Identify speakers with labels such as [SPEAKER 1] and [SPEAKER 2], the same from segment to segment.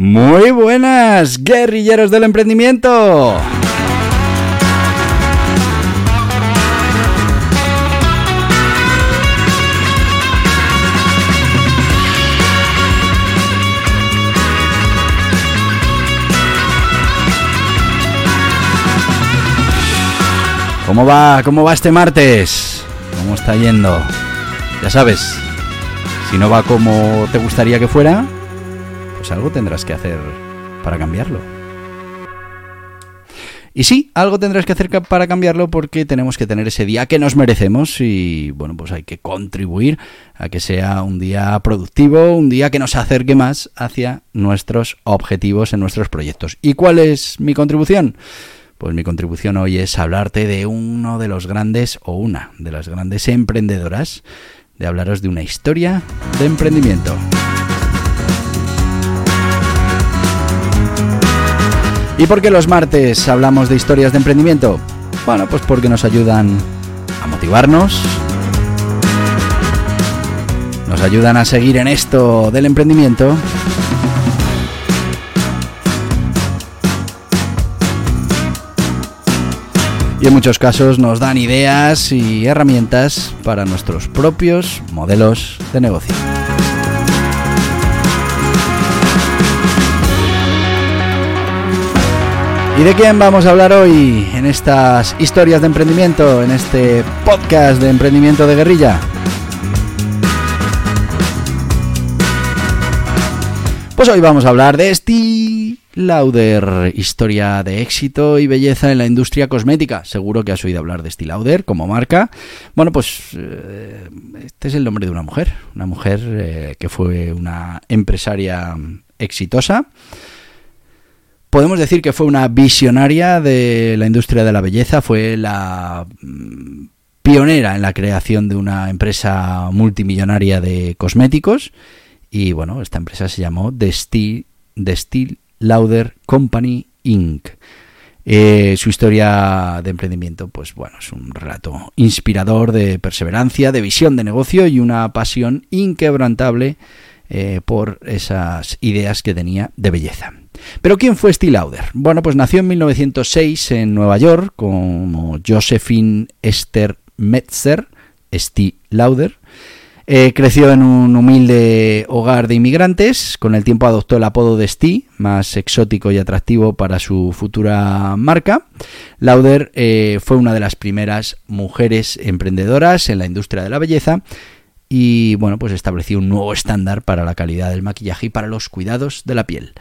[SPEAKER 1] Muy buenas, guerrilleros del emprendimiento. ¿Cómo va? ¿Cómo va este martes? ¿Cómo está yendo? Ya sabes, si no va como te gustaría que fuera, pues algo tendrás que hacer para cambiarlo. Y sí, algo tendrás que hacer para cambiarlo porque tenemos que tener ese día que nos merecemos y bueno, pues hay que contribuir a que sea un día productivo, un día que nos acerque más hacia nuestros objetivos en nuestros proyectos. ¿Y cuál es mi contribución? Pues mi contribución hoy es hablarte de uno de los grandes o una de las grandes emprendedoras, de hablaros de una historia de emprendimiento. ¿Y por qué los martes hablamos de historias de emprendimiento? Bueno, pues porque nos ayudan a motivarnos, nos ayudan a seguir en esto del emprendimiento y en muchos casos nos dan ideas y herramientas para nuestros propios modelos de negocio. ¿Y de quién vamos a hablar hoy en estas historias de emprendimiento, en este podcast de emprendimiento de guerrilla? Pues hoy vamos a hablar de este Lauder, historia de éxito y belleza en la industria cosmética. Seguro que has oído hablar de Lauder como marca. Bueno, pues eh, este es el nombre de una mujer, una mujer eh, que fue una empresaria exitosa. Podemos decir que fue una visionaria de la industria de la belleza, fue la mm, pionera en la creación de una empresa multimillonaria de cosméticos y bueno, esta empresa se llamó The Steel, Lauder Company Inc. Eh, su historia de emprendimiento, pues bueno, es un relato inspirador de perseverancia, de visión de negocio y una pasión inquebrantable eh, por esas ideas que tenía de belleza. Pero ¿quién fue Steve Lauder? Bueno, pues nació en 1906 en Nueva York como Josephine Esther Metzer, Steve Lauder. Eh, creció en un humilde hogar de inmigrantes. Con el tiempo adoptó el apodo de Steve, más exótico y atractivo para su futura marca. Lauder eh, fue una de las primeras mujeres emprendedoras en la industria de la belleza y bueno, pues estableció un nuevo estándar para la calidad del maquillaje y para los cuidados de la piel.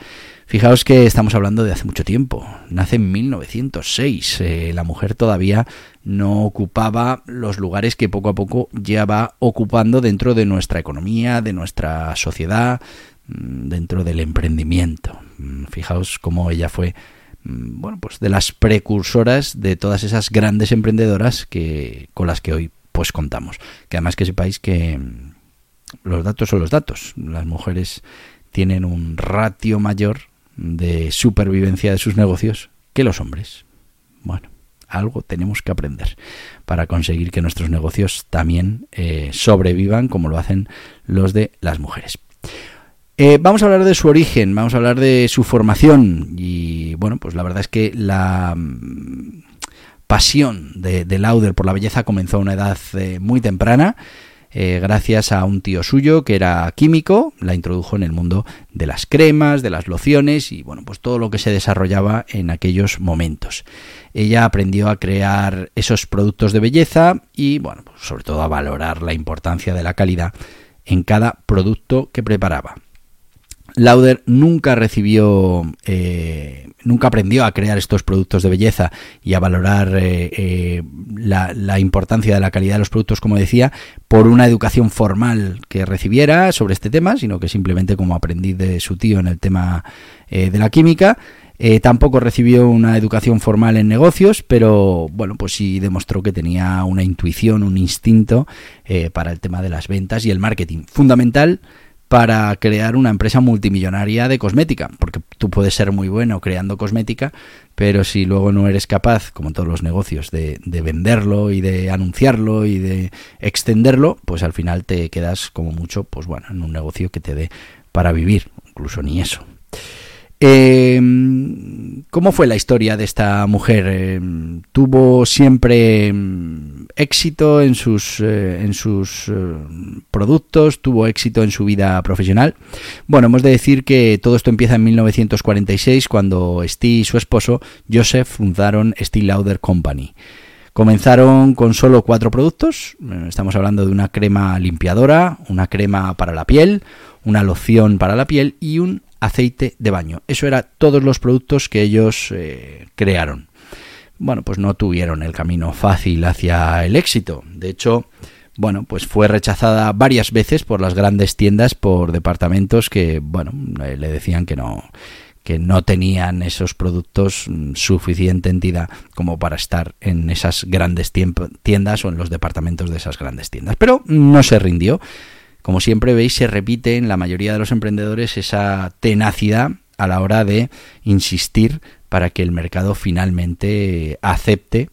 [SPEAKER 1] Fijaos que estamos hablando de hace mucho tiempo. Nace en 1906. Eh, la mujer todavía no ocupaba los lugares que poco a poco ya va ocupando dentro de nuestra economía, de nuestra sociedad, mm, dentro del emprendimiento. Mm, fijaos cómo ella fue mm, bueno, pues de las precursoras de todas esas grandes emprendedoras que con las que hoy pues contamos. Que además que sepáis que los datos son los datos. Las mujeres tienen un ratio mayor de supervivencia de sus negocios que los hombres. Bueno, algo tenemos que aprender para conseguir que nuestros negocios también eh, sobrevivan como lo hacen los de las mujeres. Eh, vamos a hablar de su origen, vamos a hablar de su formación y bueno, pues la verdad es que la mm, pasión de, Lauder por la belleza comenzó a una edad eh, muy temprana. Eh, gracias a un tío suyo que era químico, la introdujo en el mundo de las cremas, de las lociones y bueno, pues todo lo que se desarrollaba en aquellos momentos. Ella aprendió a crear esos productos de belleza y bueno, pues sobre todo a valorar la importancia de la calidad en cada producto que preparaba. Lauder nunca recibió, eh, nunca aprendió a crear estos productos de belleza y a valorar eh, eh, la, importancia de la calidad de los productos, como decía, por una educación formal que recibiera sobre este tema, sino que simplemente como aprendiz de su tío en el tema de la química. tampoco recibió una educación formal en negocios, pero bueno, pues sí demostró que tenía una intuición, un instinto para el tema de las ventas y el marketing. Fundamental para crear una empresa multimillonaria de cosmética, porque tú puedes ser muy bueno creando cosmética, pero si luego no eres capaz, como todos los negocios, de, venderlo y de anunciarlo y de extenderlo, pues al final te quedas como mucho, pues bueno, en un negocio que te dé para vivir, incluso ni eso. Eh, ¿Cómo fue la historia de esta mujer? Eh, ¿Tuvo siempre mm, éxito en sus, eh, en sus eh, productos? ¿Tuvo éxito en su vida profesional? Bueno, hemos de decir que todo esto empieza en 1946 cuando Steve y su esposo Joseph fundaron Steve Lauder Company. Comenzaron con solo cuatro productos. Estamos hablando de una crema limpiadora, una crema para la piel, una loción para la piel y un aceite de baño. Eso era todos los productos que ellos eh, crearon. Bueno, pues no tuvieron el camino fácil hacia el éxito. De hecho, bueno, pues fue rechazada varias veces por las grandes tiendas, por departamentos que, bueno, eh, le decían que no que no tenían esos productos mm, suficiente entidad como para estar en esas grandes tiendas o en los departamentos de esas grandes tiendas. Pero no se rindió como siempre veis, se repite en la mayoría de los emprendedores esa tenacidad a la hora de insistir para que el mercado finalmente acepte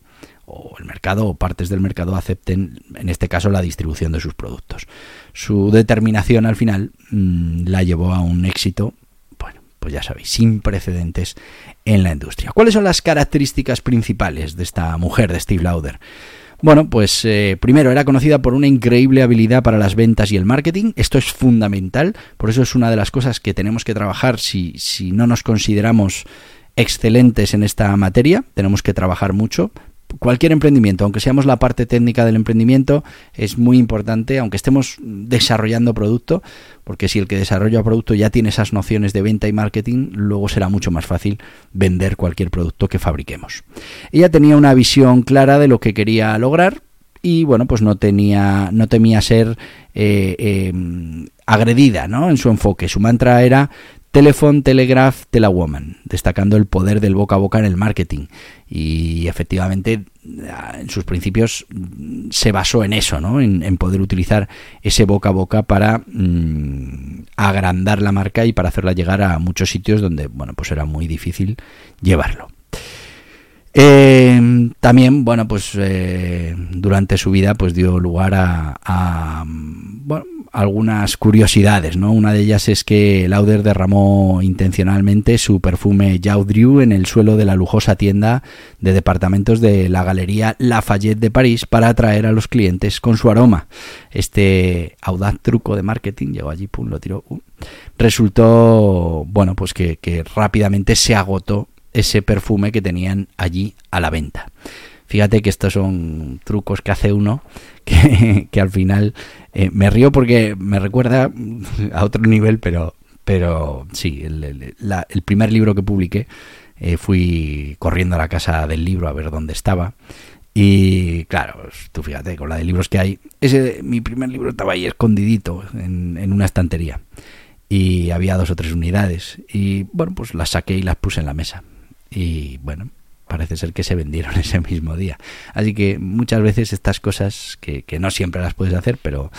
[SPEAKER 1] o el mercado o partes del mercado acepten, en este caso, la distribución de sus productos. Su determinación al final mm, la llevó a un éxito, bueno, pues ya sabéis, sin precedentes en la industria. ¿Cuáles son las características principales de esta mujer, de Steve Lauder? Bueno, pues eh, primero era conocida por una increíble habilidad para las ventas y el marketing. Esto es fundamental, por eso es una de las cosas que tenemos que trabajar si, si no nos consideramos excelentes en esta materia. Tenemos que trabajar mucho cualquier emprendimiento, aunque seamos la parte técnica del emprendimiento, es muy importante, aunque estemos desarrollando producto, porque si el que desarrolla producto ya tiene esas nociones de venta y marketing, luego será mucho más fácil vender cualquier producto que fabriquemos. Ella tenía una visión clara de lo que quería lograr y bueno, pues no tenía, no temía ser eh, eh, agredida, ¿no? En su enfoque. Su mantra era Telephone, Telegraph, Telewoman, destacando el poder del boca a boca en el marketing. Y efectivamente, en sus principios se basó en eso, ¿no? En, poder utilizar ese boca a boca para mm, agrandar la marca y para hacerla llegar a muchos sitios donde, bueno, pues era muy difícil llevarlo. Eh, también, bueno, pues eh, durante su vida, pues dio lugar a, bueno, algunas curiosidades, ¿no? Una de ellas es que Lauder derramó intencionalmente su perfume Jaudrieu en el suelo de la lujosa tienda de departamentos de la Galería Lafayette de París para atraer a los clientes con su aroma. Este audaz truco de marketing, llegó allí, pum, lo tiró, uh, resultó, bueno, pues que rápidamente se agotó ese perfume que tenían allí a la venta. Fíjate que estos son trucos que hace uno que, al final eh, me río porque me recuerda a otro nivel, pero, pero sí, el, primer libro que publiqué eh, fui corriendo a la casa del libro a ver dónde estaba. Y claro, tú fíjate, con la de libros que hay, ese mi primer libro estaba ahí escondidito en, en una estantería. Y había dos o tres unidades. Y bueno, pues las saqué y las puse en la mesa. Y bueno, parece ser que se vendieron ese mismo día. Así que muchas veces estas cosas que, no siempre las puedes hacer, pero,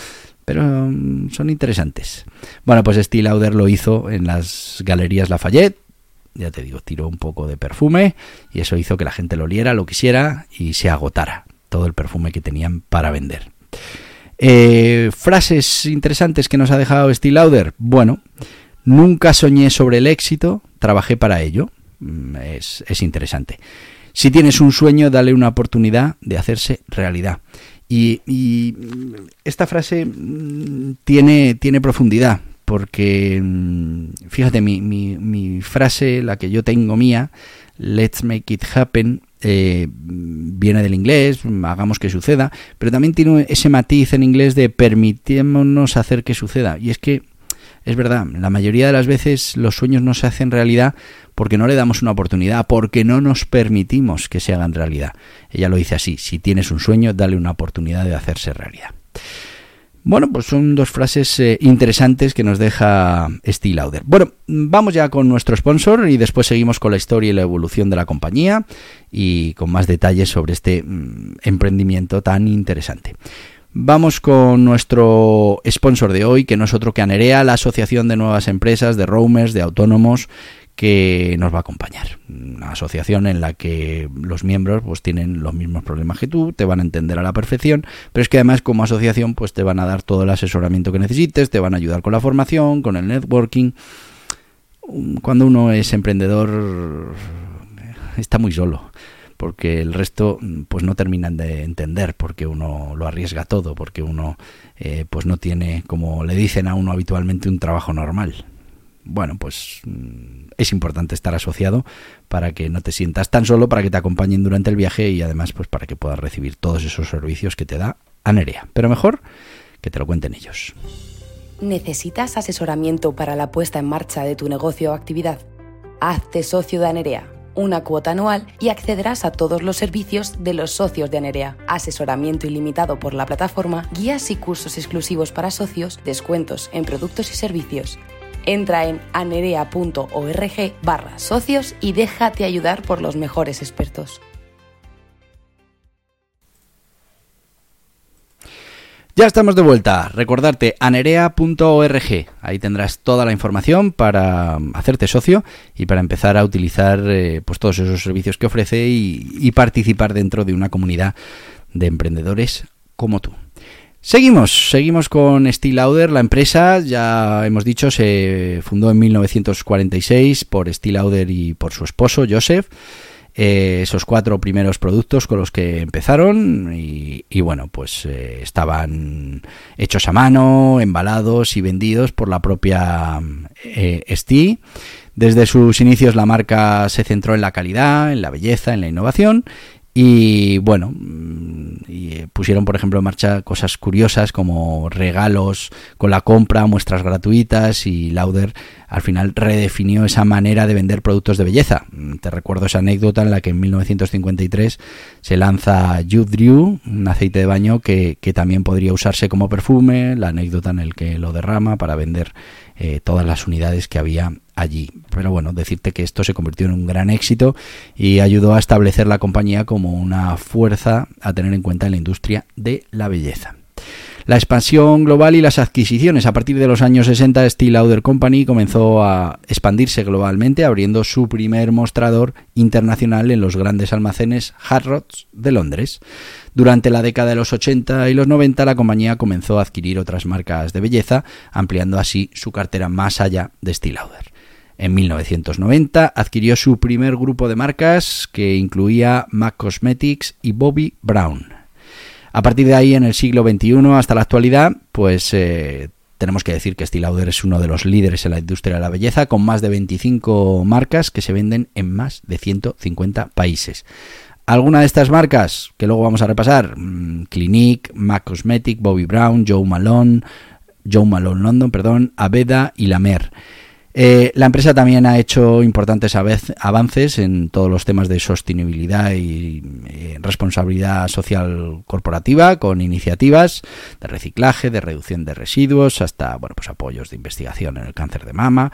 [SPEAKER 1] pero mm, son interesantes. Bueno, pues Steve Lauder lo hizo en las galerías Lafayette. Ya te digo, tiró un poco de perfume y eso hizo que la gente lo oliera, lo quisiera y se agotara todo el perfume que tenían para vender. Eh, frases interesantes que nos ha dejado Steve Lauder. Bueno, nunca soñé sobre el éxito, trabajé para ello. Mm, es, es interesante. Si tienes un sueño, dale una oportunidad de hacerse realidad. Y, esta frase mm, tiene, tiene profundidad, porque mm, fíjate, mi, mi, frase, la que yo tengo mía, let's make it happen, eh, viene del inglés, hagamos que suceda, pero también tiene ese matiz en inglés de permitémonos hacer que suceda. Y es que Es verdad, la mayoría de las veces los sueños no se hacen realidad porque no le damos una oportunidad, porque no nos permitimos que se hagan realidad. Ella lo dice así, si tienes un sueño, dale una oportunidad de hacerse realidad. Bueno, pues son dos frases eh, interesantes que nos deja Steve Lauder. Bueno, vamos ya con nuestro sponsor y después seguimos con la historia y la evolución de la compañía y con más detalles sobre este mm, emprendimiento tan interesante. Vamos con nuestro sponsor de hoy, que no es otro que Anerea, la Asociación de Nuevas Empresas, de Roamers, de Autónomos, que nos va a acompañar. Una asociación en la que los miembros pues tienen los mismos problemas que tú, te van a entender a la perfección, pero es que además como asociación pues te van a dar todo el asesoramiento que necesites, te van a ayudar con la formación, con el networking. Cuando uno es emprendedor está muy solo porque el resto pues no terminan de entender porque uno lo arriesga todo porque uno eh, pues no tiene como le dicen a uno habitualmente un trabajo normal bueno, pues mm, es importante estar asociado para que no te sientas tan solo, para que te acompañen durante el viaje y además pues para que puedas recibir todos esos servicios que te da Anerea. Pero mejor que te lo cuenten ellos.
[SPEAKER 2] ¿Necesitas asesoramiento para la puesta en marcha de tu negocio o actividad? Hazte socio de Anerea, una cuota anual y accederás a todos los servicios de los socios de Anerea. Asesoramiento ilimitado por la plataforma, guías y cursos exclusivos para socios, descuentos en productos y servicios Entra en anerea.org barra socios y déjate ayudar por los mejores expertos.
[SPEAKER 1] Ya estamos de vuelta. Recordarte anerea.org. Ahí tendrás toda la información para hacerte socio y para empezar a utilizar eh, pues todos esos servicios que ofrece y participar dentro de una comunidad de emprendedores como tú. Seguimos, seguimos con Steel Lauder. La empresa, ya hemos dicho, se fundó en 1946 por Steel Lauder y por su esposo, Joseph. Eh, esos cuatro primeros productos con los que empezaron y, bueno, pues eh, estaban hechos a mano, embalados y vendidos por la propia eh, Desde sus inicios la marca se centró en la calidad, en la belleza, en la innovación y bueno, mm, y eh, pusieron por ejemplo en marcha cosas curiosas como regalos con la compra, muestras gratuitas y Lauder al final redefinió esa manera de vender productos de belleza. Mm, te recuerdo esa anécdota en la que en 1953 se lanza Youth Drew, un aceite de baño que, que también podría usarse como perfume, la anécdota en el que lo derrama para vender eh, todas las unidades que había allí. Pero bueno, decirte que esto se convirtió en un gran éxito y ayudó a establecer la compañía como una fuerza a tener en cuenta en la industria de la belleza. La expansión global y las adquisiciones. A partir de los años 60, Steel Lauder Company comenzó a expandirse globalmente, abriendo su primer mostrador internacional en los grandes almacenes Harrods de Londres. Durante la década de los 80 y los 90, la compañía comenzó a adquirir otras marcas de belleza, ampliando así su cartera más allá de Steel Lauder. En 1990 adquirió su primer grupo de marcas que incluía MAC Cosmetics y Bobby Brown. A partir de ahí, en el siglo XXI hasta la actualidad, pues eh, tenemos que decir que Estée Lauder es uno de los líderes en la industria de la belleza, con más de 25 marcas que se venden en más de 150 países. Alguna de estas marcas que luego vamos a repasar, mm, Clinique, MAC Cosmetic, Bobby Brown, Joe Malone, Joe Malone London, perdón, Aveda y La Mer. Eh, la empresa también ha hecho importantes avances en todos los temas de sostenibilidad y eh, responsabilidad social corporativa, con iniciativas de reciclaje, de reducción de residuos, hasta bueno, pues apoyos de investigación en el cáncer de mama.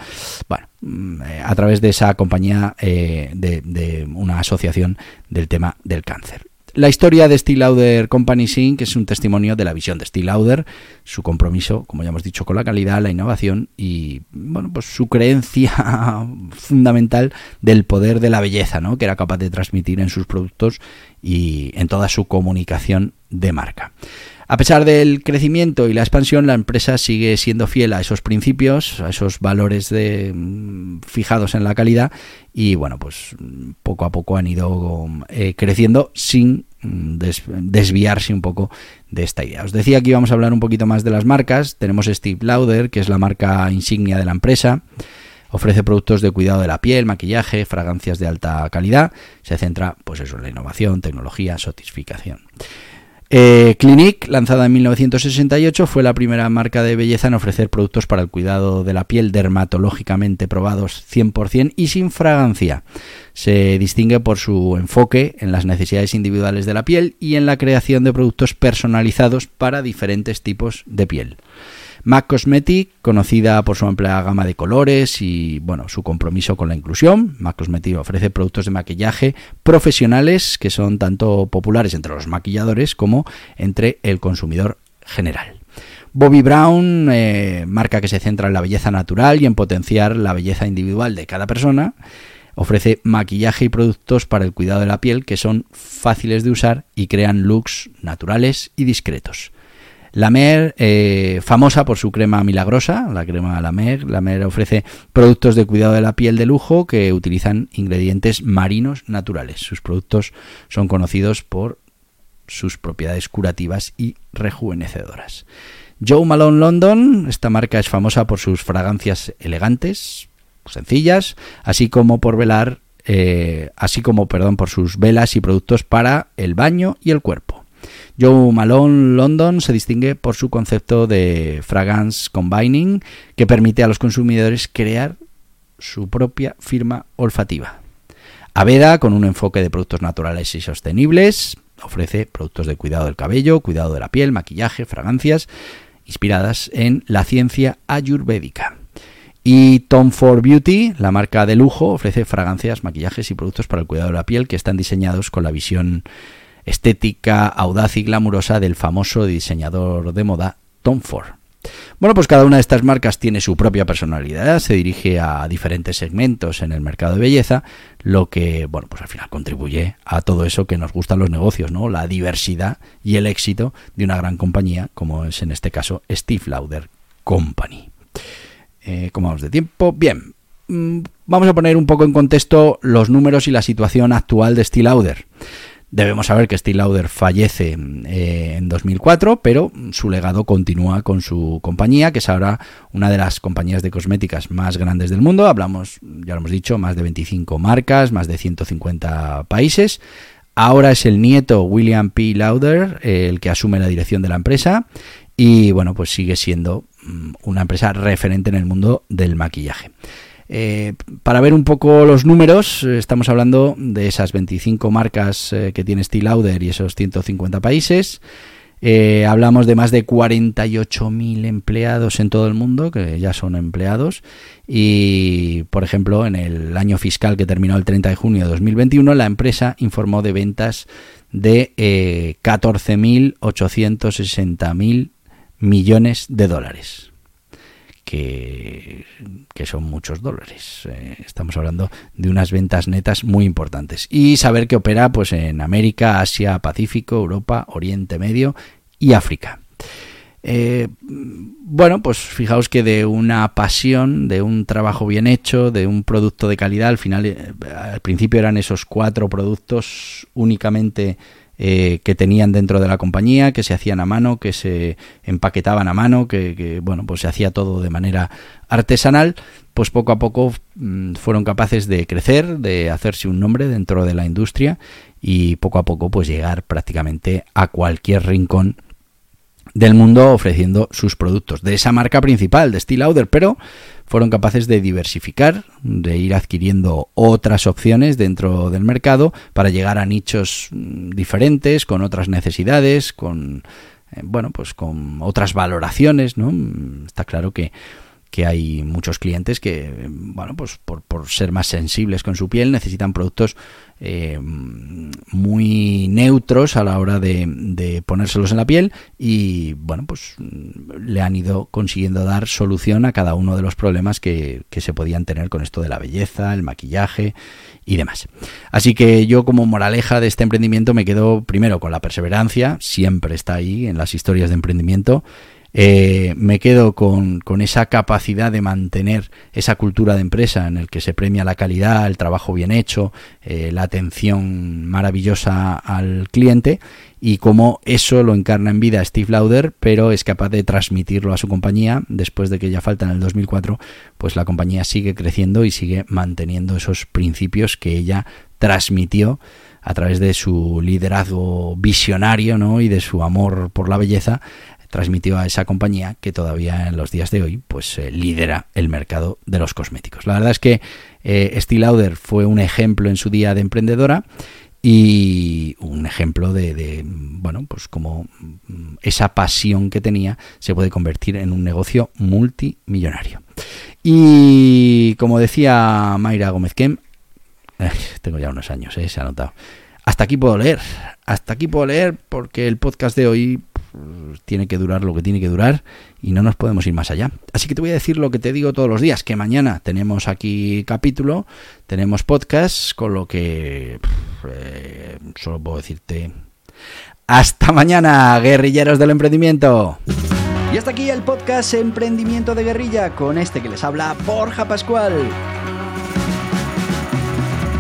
[SPEAKER 1] Bueno, mm, eh, a través de esa compañía de una asociación del tema del cáncer. La historia de Steel Lauder Company Inc. es un testimonio de la visión de Steel Lauder, su compromiso, como ya hemos dicho, con la calidad, la innovación y bueno, pues su creencia fundamental del poder de la belleza, ¿no? que era capaz de transmitir en sus productos y en toda su comunicación de marca. A pesar del crecimiento y la expansión, la empresa sigue siendo fiel a esos principios, a esos valores de, mm, fijados en la calidad y bueno, pues poco a poco han ido eh, creciendo sin mm, desviarse un poco de esta idea. Os decía que íbamos a hablar un poquito más de las marcas. Tenemos Steve Lauder, que es la marca insignia de la empresa. Ofrece productos de cuidado de la piel, maquillaje, fragancias de alta calidad. Se centra, pues eso, en la innovación, tecnología, sofisticación. Eh, Clinique, lanzada en 1968, fue la primera marca de belleza en ofrecer productos para el cuidado de la piel dermatológicamente probados 100% y sin fragancia. Se distingue por su enfoque en las necesidades individuales de la piel y en la creación de productos personalizados para diferentes tipos de piel. MAC Cosmetic, conocida por su amplia gama de colores y bueno, su compromiso con la inclusión. MAC Cosmetic ofrece productos de maquillaje profesionales que son tanto populares entre los maquilladores como entre el consumidor general. Bobby Brown, eh, marca que se centra en la belleza natural y en potenciar la belleza individual de cada persona, ofrece maquillaje y productos para el cuidado de la piel que son fáciles de usar y crean looks naturales y discretos. La Mer, eh, famosa por su crema milagrosa, la crema La Mer, la Mer ofrece productos de cuidado de la piel de lujo que utilizan ingredientes marinos naturales. Sus productos son conocidos por sus propiedades curativas y rejuvenecedoras. Joe Malone London, esta marca es famosa por sus fragancias elegantes, sencillas, así como por velar, eh, así como, perdón, por sus velas y productos para el baño y el cuerpo. Joe Malone London se distingue por su concepto de fragrance combining que permite a los consumidores crear su propia firma olfativa. Aveda, con un enfoque de productos naturales y sostenibles, ofrece productos de cuidado del cabello, cuidado de la piel, maquillaje, fragancias, inspiradas en la ciencia ayurvédica. Y Tom Ford Beauty, la marca de lujo, ofrece fragancias, maquillajes y productos para el cuidado de la piel que están diseñados con la visión estética audaz y glamurosa del famoso diseñador de moda Tom Ford. Bueno, pues cada una de estas marcas tiene su propia personalidad, se dirige a diferentes segmentos en el mercado de belleza, lo que, bueno, pues al final contribuye a todo eso que nos gustan los negocios, ¿no? La diversidad y el éxito de una gran compañía, como es en este caso Steve Lauder Company. Eh, ¿Cómo vamos de tiempo? Bien, mm, vamos a poner un poco en contexto los números y la situación actual de Steve Lauder. Debemos saber que Steve Lauder fallece eh, en 2004, pero su legado continúa con su compañía, que es ahora una de las compañías de cosméticas más grandes del mundo. Hablamos, ya lo hemos dicho, más de 25 marcas, más de 150 países. Ahora es el nieto William P. Lauder el que asume la dirección de la empresa y bueno, pues sigue siendo mm, una empresa referente en el mundo del maquillaje. Eh, para ver un poco los números, eh, estamos hablando de esas 25 marcas eh, que tiene Steel Lauder y esos 150 países. hablamos de más de 48.000 empleados en todo el mundo, que ya son empleados. Y, por ejemplo, en el año fiscal que terminó el 30 de junio de 2021, la empresa informó de ventas de 14.860.000 millones de dólares que, son muchos dólares. Eh, estamos hablando de unas ventas netas muy importantes. Y saber que opera pues, en América, Asia, Pacífico, Europa, Oriente Medio y África. Eh, bueno, pues fijaos que de una pasión, de un trabajo bien hecho, de un producto de calidad, al final, eh, al principio eran esos cuatro productos únicamente eh, que tenían dentro de la compañía, que se hacían a mano, que se empaquetaban a mano, que, bueno, pues se hacía todo de manera artesanal, pues poco a poco mm, fueron capaces de crecer, de hacerse un nombre dentro de la industria y poco a poco pues llegar prácticamente a cualquier rincón del mundo ofreciendo sus productos de esa marca principal de Steel Lauder, pero fueron capaces de diversificar, de ir adquiriendo otras opciones dentro del mercado para llegar a nichos mm, diferentes, con otras necesidades, con eh, bueno, pues con otras valoraciones, ¿no? Mm, está claro que que hay muchos clientes que, bueno, pues por, por, ser más sensibles con su piel necesitan productos eh, muy neutros a la hora de, ponérselos en la piel y, bueno, pues le han ido consiguiendo dar solución a cada uno de los problemas que, que se podían tener con esto de la belleza, el maquillaje y demás. Así que yo como moraleja de este emprendimiento me quedo primero con la perseverancia, siempre está ahí en las historias de emprendimiento, eh, me quedo con, esa capacidad de mantener esa cultura de empresa en el que se premia la calidad, el trabajo bien hecho, eh, la atención maravillosa al cliente y cómo eso lo encarna en vida Steve Lauder, pero es capaz de transmitirlo a su compañía después de que ya falta en el 2004, pues la compañía sigue creciendo y sigue manteniendo esos principios que ella transmitió a través de su liderazgo visionario ¿no? y de su amor por la belleza, transmitió a esa compañía que todavía en los días de hoy pues eh, lidera el mercado de los cosméticos. La verdad es que eh, Lauder fue un ejemplo en su día de emprendedora y un ejemplo de, bueno pues como esa pasión que tenía se puede convertir en un negocio multimillonario y como decía Mayra Gómez Kem tengo ya unos años eh, se ha notado hasta aquí puedo leer hasta aquí puedo leer porque el podcast de hoy tiene que durar lo que tiene que durar y no nos podemos ir más allá. Así que te voy a decir lo que te digo todos los días, que mañana tenemos aquí capítulo, tenemos podcast, con lo que eh, solo puedo decirte hasta mañana, guerrilleros del emprendimiento. Y hasta aquí el podcast Emprendimiento de Guerrilla con este que les habla Borja Pascual.